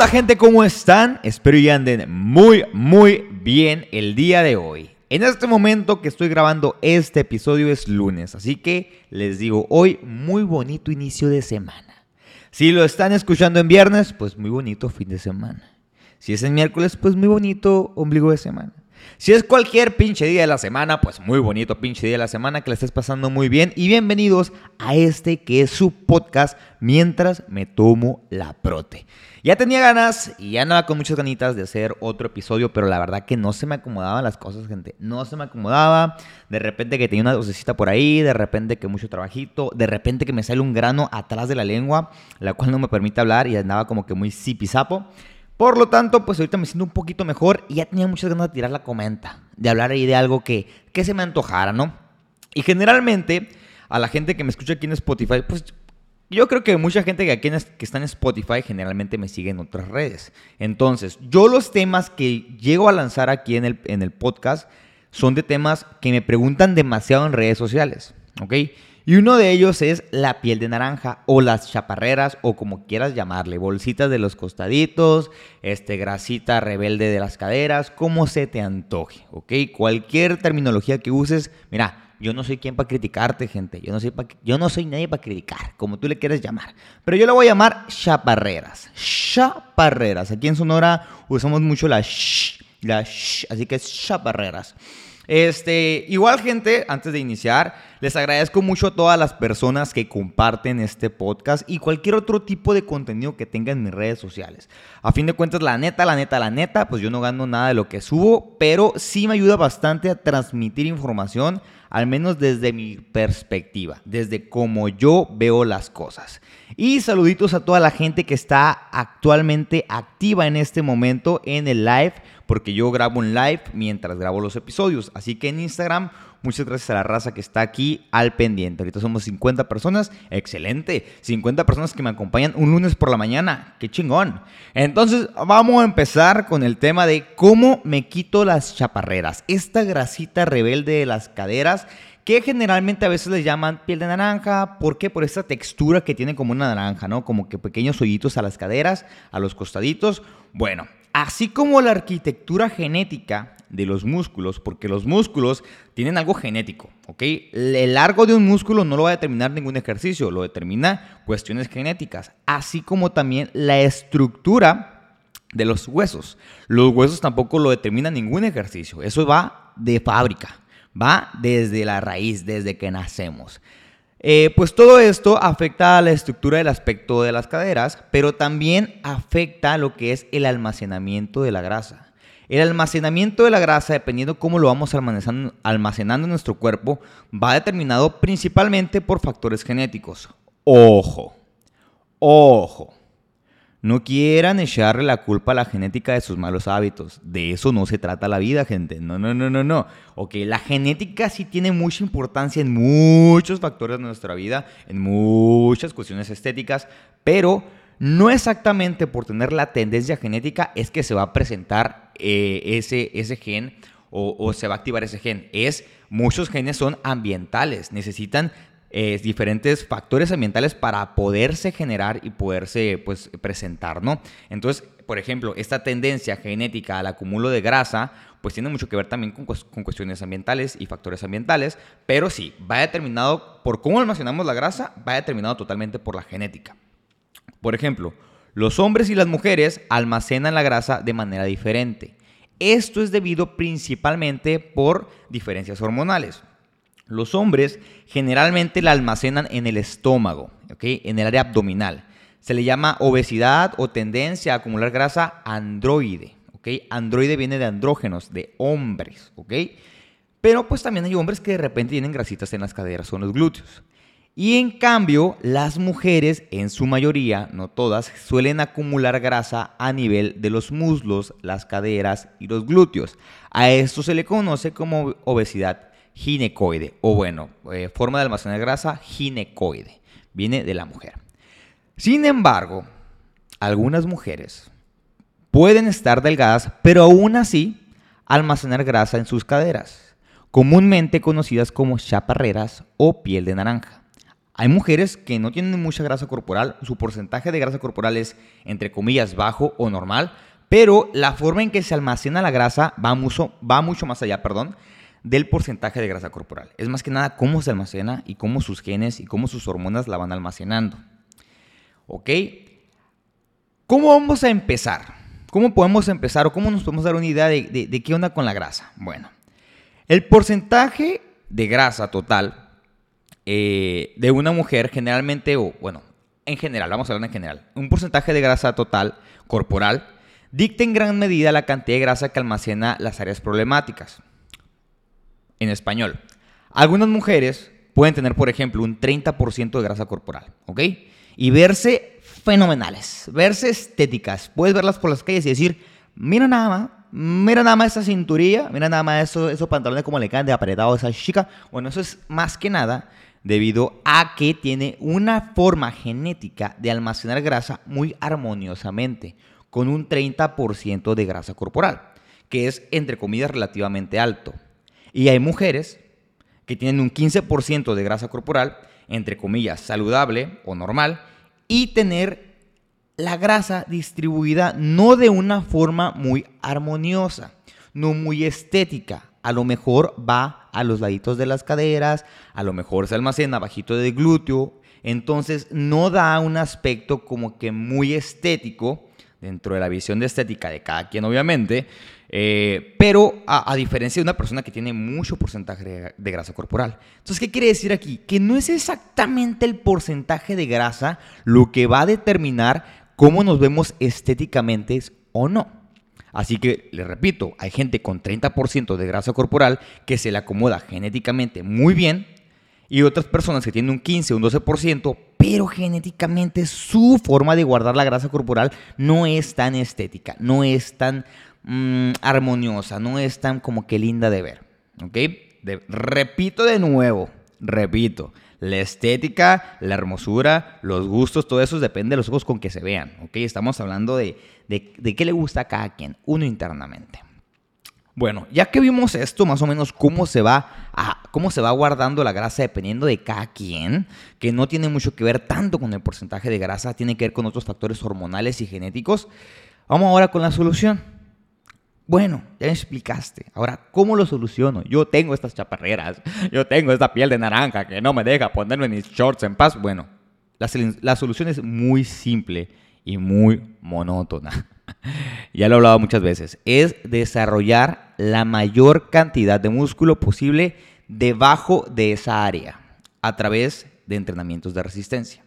onda gente? ¿Cómo están? Espero y anden muy, muy bien el día de hoy. En este momento que estoy grabando este episodio es lunes, así que les digo hoy muy bonito inicio de semana. Si lo están escuchando en viernes, pues muy bonito fin de semana. Si es en miércoles, pues muy bonito ombligo de semana. Si es cualquier pinche día de la semana, pues muy bonito pinche día de la semana, que la estés pasando muy bien. Y bienvenidos a este que es su podcast mientras me tomo la prote. Ya tenía ganas y ya andaba con muchas ganitas de hacer otro episodio, pero la verdad que no se me acomodaban las cosas, gente. No se me acomodaba. De repente que tenía una docecita por ahí, de repente que mucho trabajito, de repente que me sale un grano atrás de la lengua, la cual no me permite hablar y andaba como que muy zipizapo. Por lo tanto, pues ahorita me siento un poquito mejor y ya tenía muchas ganas de tirar la comenta, de hablar ahí de algo que, que se me antojara, ¿no? Y generalmente, a la gente que me escucha aquí en Spotify, pues yo creo que mucha gente que aquí en, que está en Spotify generalmente me sigue en otras redes. Entonces, yo los temas que llego a lanzar aquí en el, en el podcast son de temas que me preguntan demasiado en redes sociales, ¿ok? Y uno de ellos es la piel de naranja o las chaparreras o como quieras llamarle, bolsitas de los costaditos, este grasita rebelde de las caderas, como se te antoje, ¿ok? Cualquier terminología que uses, mira, yo no soy quien para criticarte, gente, yo no soy yo no soy nadie para criticar, como tú le quieras llamar, pero yo le voy a llamar chaparreras, chaparreras. Aquí en Sonora usamos mucho la sh, así que es chaparreras. Este, igual gente, antes de iniciar, les agradezco mucho a todas las personas que comparten este podcast y cualquier otro tipo de contenido que tenga en mis redes sociales. A fin de cuentas, la neta, la neta, la neta, pues yo no gano nada de lo que subo, pero sí me ayuda bastante a transmitir información, al menos desde mi perspectiva, desde cómo yo veo las cosas. Y saluditos a toda la gente que está actualmente activa en este momento en el live porque yo grabo un live mientras grabo los episodios. Así que en Instagram, muchas gracias a la raza que está aquí al pendiente. Ahorita somos 50 personas, excelente. 50 personas que me acompañan un lunes por la mañana, qué chingón. Entonces, vamos a empezar con el tema de cómo me quito las chaparreras. Esta grasita rebelde de las caderas que generalmente a veces les llaman piel de naranja. ¿Por qué? Por esta textura que tiene como una naranja, ¿no? Como que pequeños hoyitos a las caderas, a los costaditos. Bueno, así como la arquitectura genética de los músculos, porque los músculos tienen algo genético, ¿ok? El largo de un músculo no lo va a determinar ningún ejercicio, lo determina cuestiones genéticas, así como también la estructura de los huesos. Los huesos tampoco lo determina ningún ejercicio, eso va de fábrica, va desde la raíz, desde que nacemos. Eh, pues todo esto afecta a la estructura del aspecto de las caderas, pero también afecta lo que es el almacenamiento de la grasa. El almacenamiento de la grasa, dependiendo cómo lo vamos almacenando, almacenando en nuestro cuerpo, va determinado principalmente por factores genéticos. Ojo, ojo. No quieran echarle la culpa a la genética de sus malos hábitos. De eso no se trata la vida, gente. No, no, no, no, no. Ok, la genética sí tiene mucha importancia en muchos factores de nuestra vida, en muchas cuestiones estéticas, pero no exactamente por tener la tendencia genética es que se va a presentar eh, ese, ese gen o, o se va a activar ese gen. Es, muchos genes son ambientales, necesitan eh, diferentes factores ambientales para poderse generar y poderse pues, presentar, ¿no? Entonces, por ejemplo, esta tendencia genética al acumulo de grasa, pues tiene mucho que ver también con, con cuestiones ambientales y factores ambientales, pero sí, va determinado por cómo almacenamos la grasa, va determinado totalmente por la genética. Por ejemplo, los hombres y las mujeres almacenan la grasa de manera diferente. Esto es debido principalmente por diferencias hormonales. Los hombres generalmente la almacenan en el estómago, en el área abdominal. Se le llama obesidad o tendencia a acumular grasa androide. Androide viene de andrógenos, de hombres. Pero pues también hay hombres que de repente tienen grasitas en las caderas o en los glúteos. Y en cambio, las mujeres, en su mayoría, no todas, suelen acumular grasa a nivel de los muslos, las caderas y los glúteos. A esto se le conoce como obesidad ginecoide, o bueno, eh, forma de almacenar grasa ginecoide, viene de la mujer. Sin embargo, algunas mujeres pueden estar delgadas, pero aún así almacenar grasa en sus caderas, comúnmente conocidas como chaparreras o piel de naranja. Hay mujeres que no tienen mucha grasa corporal, su porcentaje de grasa corporal es entre comillas bajo o normal, pero la forma en que se almacena la grasa va mucho, va mucho más allá, perdón, del porcentaje de grasa corporal. Es más que nada cómo se almacena y cómo sus genes y cómo sus hormonas la van almacenando. ¿Ok? ¿Cómo vamos a empezar? ¿Cómo podemos empezar o cómo nos podemos dar una idea de, qué onda con la grasa? Bueno, el porcentaje de grasa total eh, de una mujer generalmente, o bueno, en general, vamos a hablar en general, un porcentaje de grasa total corporal dicta en gran medida la cantidad de grasa que almacena las áreas problemáticas en español. Algunas mujeres pueden tener, por ejemplo, un 30% de grasa corporal, ¿ok? Y verse fenomenales, verse estéticas. Puedes verlas por las calles y decir, mira nada más, mira nada más esa cinturilla, mira nada más eso, esos pantalones como le caen de apretado a esa chica. Bueno, eso es más que nada debido a que tiene una forma genética de almacenar grasa muy armoniosamente, con un 30% de grasa corporal, que es, entre comillas, relativamente alto. Y hay mujeres que tienen un 15% de grasa corporal, entre comillas, saludable o normal, y tener la grasa distribuida no de una forma muy armoniosa, no muy estética. A lo mejor va a los laditos de las caderas, a lo mejor se almacena bajito del glúteo, entonces no da un aspecto como que muy estético dentro de la visión de estética de cada quien, obviamente, eh, pero a, diferencia de una persona que tiene mucho porcentaje de, grasa corporal. Entonces, ¿qué quiere decir aquí? Que no es exactamente el porcentaje de grasa lo que va a determinar cómo nos vemos estéticamente o no. Así que, le repito, hay gente con 30% de grasa corporal que se le acomoda genéticamente muy bien y otras personas que tienen un 15 o un 12%, pero genéticamente su forma de guardar la grasa corporal no es tan estética, no es tan mm, armoniosa, no es tan como que linda de ver. ¿Ok? repito de nuevo, repito, la estética, la hermosura, los gustos, todo eso depende de los ojos con que se vean. ¿Ok? Estamos hablando de, de, de qué le gusta a cada quien, uno internamente. Bueno, ya que vimos esto, más o menos cómo se va a, cómo se va guardando la grasa dependiendo de cada quien, que no tiene mucho que ver tanto con el porcentaje de grasa, tiene que ver con otros factores hormonales y genéticos. Vamos ahora con la solución. Bueno, ya me explicaste. Ahora, ¿cómo lo soluciono? Yo tengo estas chaparreras, yo tengo esta piel de naranja que no me deja ponerme mis shorts en paz. Bueno, la, la solución es muy simple y muy monótona. ya lo he hablado muchas veces. Es desarrollar la mayor cantidad de músculo posible debajo de esa área a través de entrenamientos de resistencia.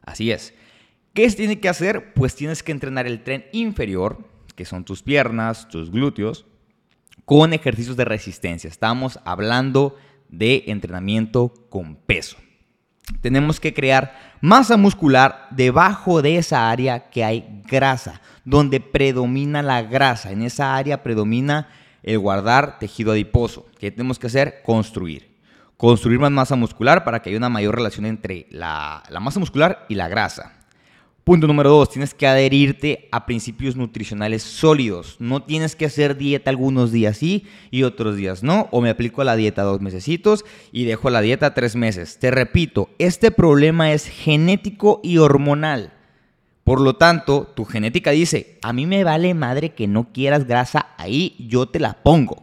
Así es. ¿Qué se tiene que hacer? Pues tienes que entrenar el tren inferior, que son tus piernas, tus glúteos, con ejercicios de resistencia. Estamos hablando de entrenamiento con peso. Tenemos que crear masa muscular debajo de esa área que hay grasa, donde predomina la grasa. En esa área predomina el guardar tejido adiposo. ¿Qué tenemos que hacer? Construir. Construir más masa muscular para que haya una mayor relación entre la, la masa muscular y la grasa. Punto número dos, tienes que adherirte a principios nutricionales sólidos. No tienes que hacer dieta algunos días sí y otros días no. O me aplico a la dieta dos mesecitos y dejo la dieta tres meses. Te repito, este problema es genético y hormonal. Por lo tanto, tu genética dice, a mí me vale madre que no quieras grasa ahí, yo te la pongo.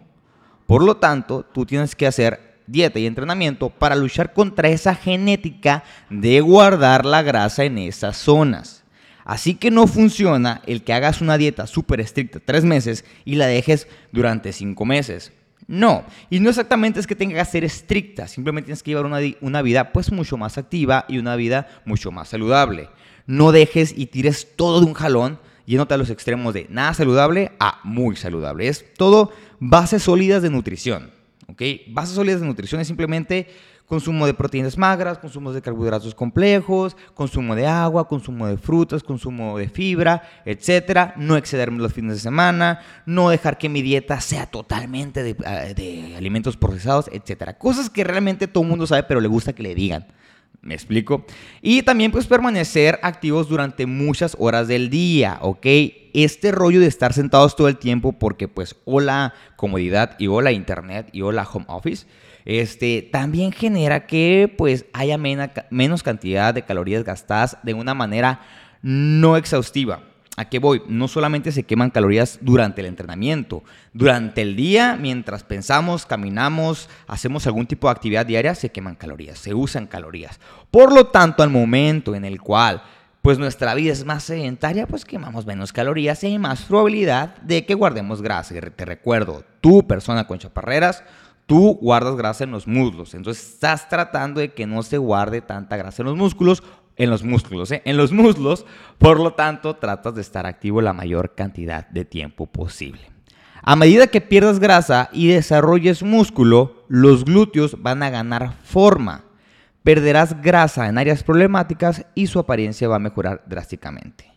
Por lo tanto, tú tienes que hacer dieta y entrenamiento para luchar contra esa genética de guardar la grasa en esas zonas. Así que no funciona el que hagas una dieta súper estricta tres meses y la dejes durante cinco meses. No, y no exactamente es que tenga que ser estricta, simplemente tienes que llevar una, una vida pues mucho más activa y una vida mucho más saludable. No dejes y tires todo de un jalón yéndote a los extremos de nada saludable a muy saludable. Es todo bases sólidas de nutrición. ¿Ok? Bases sólidas de nutrición es simplemente consumo de proteínas magras, consumo de carbohidratos complejos, consumo de agua, consumo de frutas, consumo de fibra, etcétera. No excederme los fines de semana, no dejar que mi dieta sea totalmente de, ah, alimentos procesados, etcétera. Cosas que realmente todo el mundo sabe, pero le gusta que le digan. ¿Me explico? Y también pues permanecer activos durante muchas horas del día, ¿ok? Este rollo de estar sentados todo el tiempo porque pues o la comodidad y o la internet y o la home office, este, también genera que pues haya menos cantidad de calorías gastadas de una manera no exhaustiva. ¿A qué voy? No solamente se queman calorías durante el entrenamiento, durante el día, mientras pensamos, caminamos, hacemos algún tipo de actividad diaria, se queman calorías, se usan calorías. Por lo tanto, al momento en el cual pues nuestra vida es más sedentaria, pues quemamos menos calorías y hay más probabilidad de que guardemos grasa. Te recuerdo, tú persona con chaparreras, tú guardas grasa en los muslos. Entonces estás tratando de que no se guarde tanta grasa en los músculos en los músculos, ¿eh? en los muslos, por lo tanto tratas de estar activo la mayor cantidad de tiempo posible. A medida que pierdas grasa y desarrolles músculo, los glúteos van a ganar forma. Perderás grasa en áreas problemáticas y su apariencia va a mejorar drásticamente.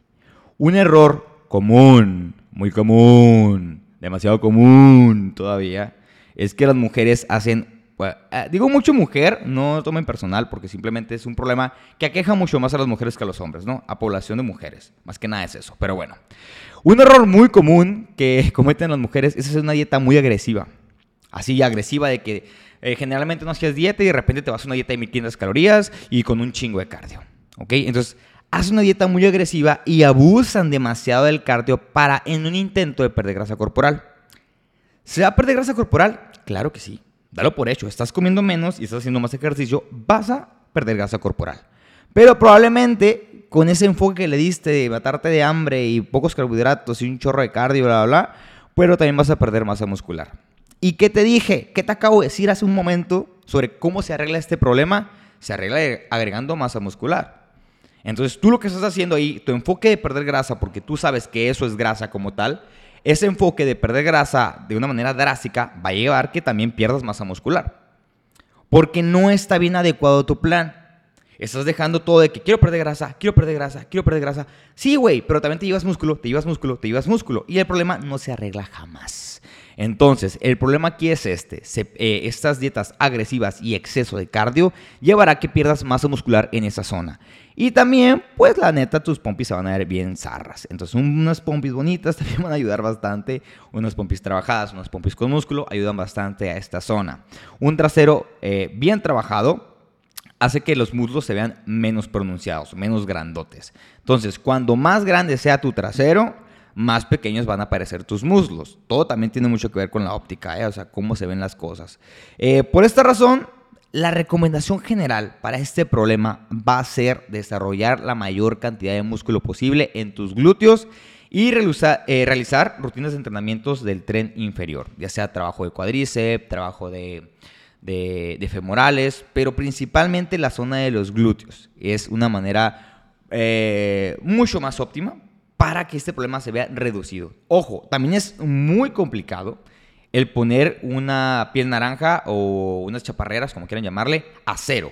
Un error común, muy común, demasiado común todavía, es que las mujeres hacen eh, digo mucho mujer, no tomen personal porque simplemente es un problema que aqueja mucho más a las mujeres que a los hombres, ¿no? A población de mujeres. Más que nada es eso. Pero bueno. Un error muy común que cometen las mujeres es hacer una dieta muy agresiva. Así agresiva de que eh, generalmente no hacías dieta y de repente te vas a una dieta de 1500 calorías y con un chingo de cardio. ¿Ok? Entonces, haz una dieta muy agresiva y abusan demasiado del cardio para en un intento de perder grasa corporal. ¿Se va a perder grasa corporal? Claro que sí. Dalo por hecho, estás comiendo menos y estás haciendo más ejercicio, vas a perder grasa corporal. Pero probablemente con ese enfoque que le diste de matarte de hambre y pocos carbohidratos y un chorro de cardio, bla, bla, bla, pero también vas a perder masa muscular. ¿Y qué te dije? ¿Qué te acabo de decir hace un momento sobre cómo se arregla este problema? Se arregla agregando masa muscular. Entonces tú lo que estás haciendo ahí, tu enfoque de perder grasa, porque tú sabes que eso es grasa como tal, ese enfoque de perder grasa de una manera drástica va a llevar que también pierdas masa muscular. Porque no está bien adecuado tu plan. Estás dejando todo de que quiero perder grasa, quiero perder grasa, quiero perder grasa. Sí, güey, pero también te llevas músculo, te llevas músculo, te llevas músculo. Y el problema no se arregla jamás. Entonces, el problema aquí es este. Eh, estas dietas agresivas y exceso de cardio llevará a que pierdas masa muscular en esa zona. Y también, pues la neta, tus pompis se van a ver bien zarras. Entonces, unas pompis bonitas también van a ayudar bastante. Unas pompis trabajadas, unas pompis con músculo ayudan bastante a esta zona. Un trasero eh, bien trabajado hace que los muslos se vean menos pronunciados, menos grandotes. Entonces, cuando más grande sea tu trasero, más pequeños van a aparecer tus muslos. Todo también tiene mucho que ver con la óptica, ¿eh? o sea, cómo se ven las cosas. Eh, por esta razón, la recomendación general para este problema va a ser desarrollar la mayor cantidad de músculo posible en tus glúteos y eh, realizar, rutinas de entrenamientos del tren inferior, ya sea trabajo de cuádriceps, trabajo de, femorales, pero principalmente la zona de los glúteos. Es una manera eh, mucho más óptima para que este problema se vea reducido. Ojo, también es muy complicado el poner una piel naranja o unas chaparreras, como quieran llamarle, a cero.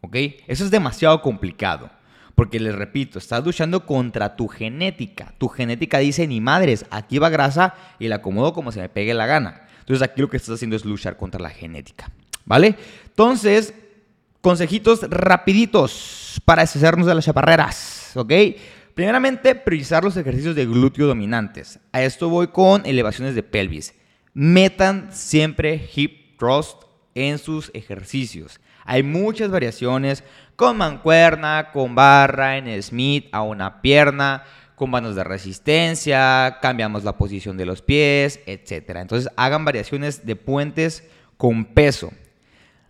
¿Ok? Eso es demasiado complicado. Porque les repito, estás luchando contra tu genética. Tu genética dice, ni madres, aquí va grasa y la acomodo como se me pegue la gana. Entonces aquí lo que estás haciendo es luchar contra la genética. ¿Vale? Entonces, consejitos rapiditos para deshacernos de las chaparreras. ¿Ok? Primeramente, priorizar los ejercicios de glúteo dominantes. A esto voy con elevaciones de pelvis metan siempre hip thrust en sus ejercicios. Hay muchas variaciones con mancuerna, con barra, en Smith a una pierna, con manos de resistencia, cambiamos la posición de los pies, etc. Entonces hagan variaciones de puentes con peso.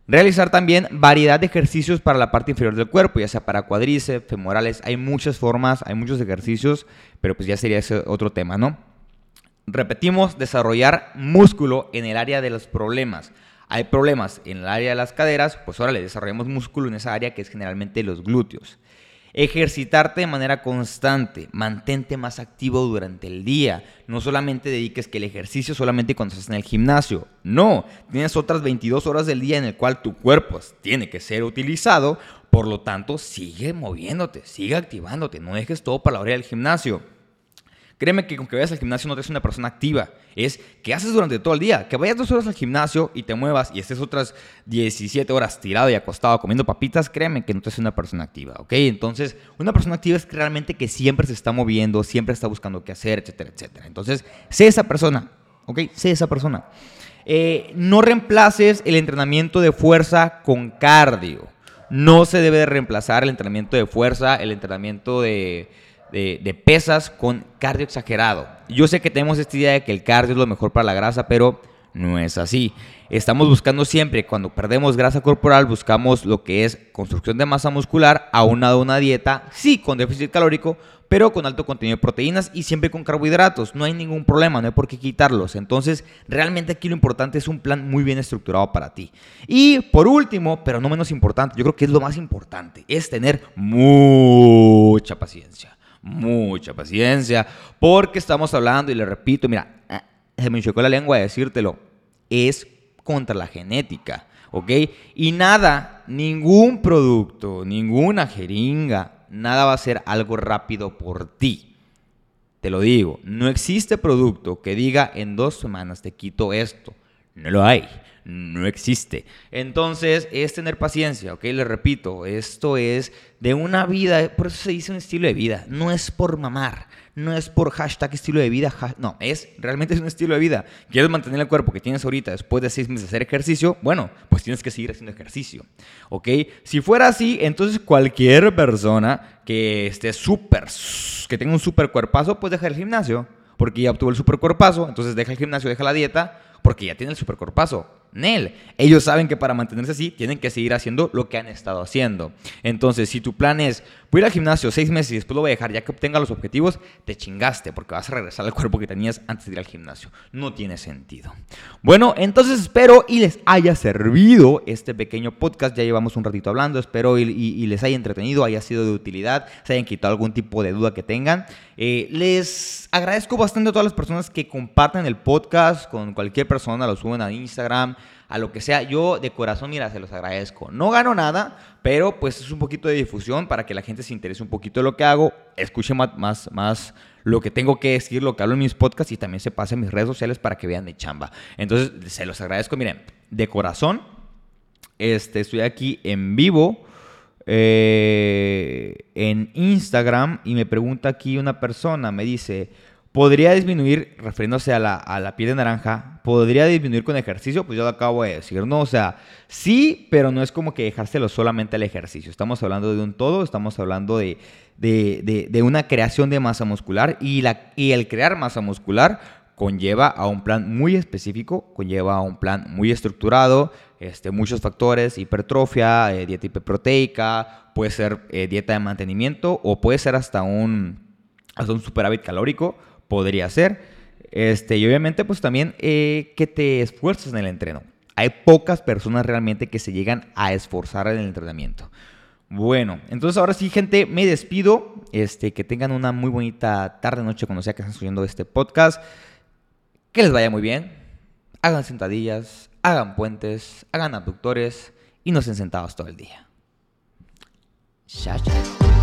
Realizar también variedad de ejercicios para la parte inferior del cuerpo, ya sea para cuadríceps, femorales. Hay muchas formas, hay muchos ejercicios, pero pues ya sería ese otro tema, ¿no? Repetimos, desarrollar músculo en el área de los problemas. Hay problemas en el área de las caderas, pues ahora le desarrollamos músculo en esa área que es generalmente los glúteos. Ejercitarte de manera constante, mantente más activo durante el día. No solamente dediques que el ejercicio solamente cuando estás en el gimnasio. No, tienes otras 22 horas del día en el cual tu cuerpo tiene que ser utilizado. Por lo tanto, sigue moviéndote, sigue activándote. No dejes todo para la hora del gimnasio. Créeme que con que vayas al gimnasio no te haces una persona activa. Es que haces durante todo el día. Que vayas dos horas al gimnasio y te muevas y estés otras 17 horas tirado y acostado comiendo papitas, créeme que no te haces una persona activa, ¿ok? Entonces, una persona activa es realmente que siempre se está moviendo, siempre está buscando qué hacer, etcétera, etcétera. Entonces, sé esa persona, ¿ok? Sé esa persona. Eh, no reemplaces el entrenamiento de fuerza con cardio. No se debe de reemplazar el entrenamiento de fuerza, el entrenamiento de de, pesas con cardio exagerado. Yo sé que tenemos esta idea de que el cardio es lo mejor para la grasa, pero no es así. Estamos buscando siempre, cuando perdemos grasa corporal, buscamos lo que es construcción de masa muscular, aunado a una dieta, sí, con déficit calórico, pero con alto contenido de proteínas y siempre con carbohidratos. No hay ningún problema, no hay por qué quitarlos. Entonces, realmente aquí lo importante es un plan muy bien estructurado para ti. Y por último, pero no menos importante, yo creo que es lo más importante, es tener mucha paciencia mucha paciencia, porque estamos hablando, y le repito, mira, ah, se me chocó la lengua de decírtelo, es contra la genética, ¿ok? Y nada, ningún producto, ninguna jeringa, nada va a ser algo rápido por ti. Te lo digo, no existe producto que diga en dos semanas te quito esto. No lo hay no existe. Entonces, es tener paciencia, ¿ok? Le repito, esto es de una vida, por eso se dice un estilo de vida, no es por mamar, no es por hashtag estilo de vida, no, es realmente es un estilo de vida. ¿Quieres mantener el cuerpo que tienes ahorita después de seis meses de hacer ejercicio? Bueno, pues tienes que seguir haciendo ejercicio, ¿ok? Si fuera así, entonces cualquier persona que esté súper, que tenga un súper cuerpazo, pues deja el gimnasio, porque ya obtuvo el super cuerpazo, entonces deja el gimnasio, deja la dieta, porque ya tiene el super cuerpazo. Ellos saben que para mantenerse así tienen que seguir haciendo lo que han estado haciendo. Entonces, si tu plan es voy ir al gimnasio seis meses y después lo voy a dejar ya que obtenga los objetivos, te chingaste porque vas a regresar al cuerpo que tenías antes de ir al gimnasio. No tiene sentido. Bueno, entonces espero y les haya servido este pequeño podcast. Ya llevamos un ratito hablando. Espero y, les haya entretenido, haya sido de utilidad, se hayan quitado algún tipo de duda que tengan. Eh, les agradezco bastante a todas las personas que comparten el podcast con cualquier persona, lo suben a Instagram a lo que sea. Yo de corazón, mira, se los agradezco. No gano nada, pero pues es un poquito de difusión para que la gente se interese un poquito de lo que hago, escuche más, más, más lo que tengo que decir, lo que hablo en mis podcasts y también se pase en mis redes sociales para que vean mi chamba. Entonces, se los agradezco, miren, de corazón. Este, estoy aquí en vivo. Eh, en Instagram y me pregunta aquí una persona, me dice, ¿Podría disminuir, refiriéndose a la, a la piel de naranja, podría disminuir con ejercicio? Pues yo lo acabo de decir, ¿no? O sea, sí, pero no es como que dejárselo solamente al ejercicio. Estamos hablando de un todo, estamos hablando de, de, de, una creación de masa muscular y, la, y el crear masa muscular conlleva a un plan muy específico, conlleva a un plan muy estructurado, este, muchos factores, hipertrofia, eh, dieta hiperproteica, puede ser eh, dieta de mantenimiento o puede ser hasta un, hasta un superávit calórico podría ser. Este, y obviamente, pues también eh, que te esfuerces en el entreno. Hay pocas personas realmente que se llegan a esforzar en el entrenamiento. Bueno, entonces ahora sí, gente, me despido. Este, que tengan una muy bonita tarde, noche, cuando sea que estén subiendo este podcast. Que les vaya muy bien. Hagan sentadillas, hagan puentes, hagan abductores y no estén sentados todo el día. Chao, chao.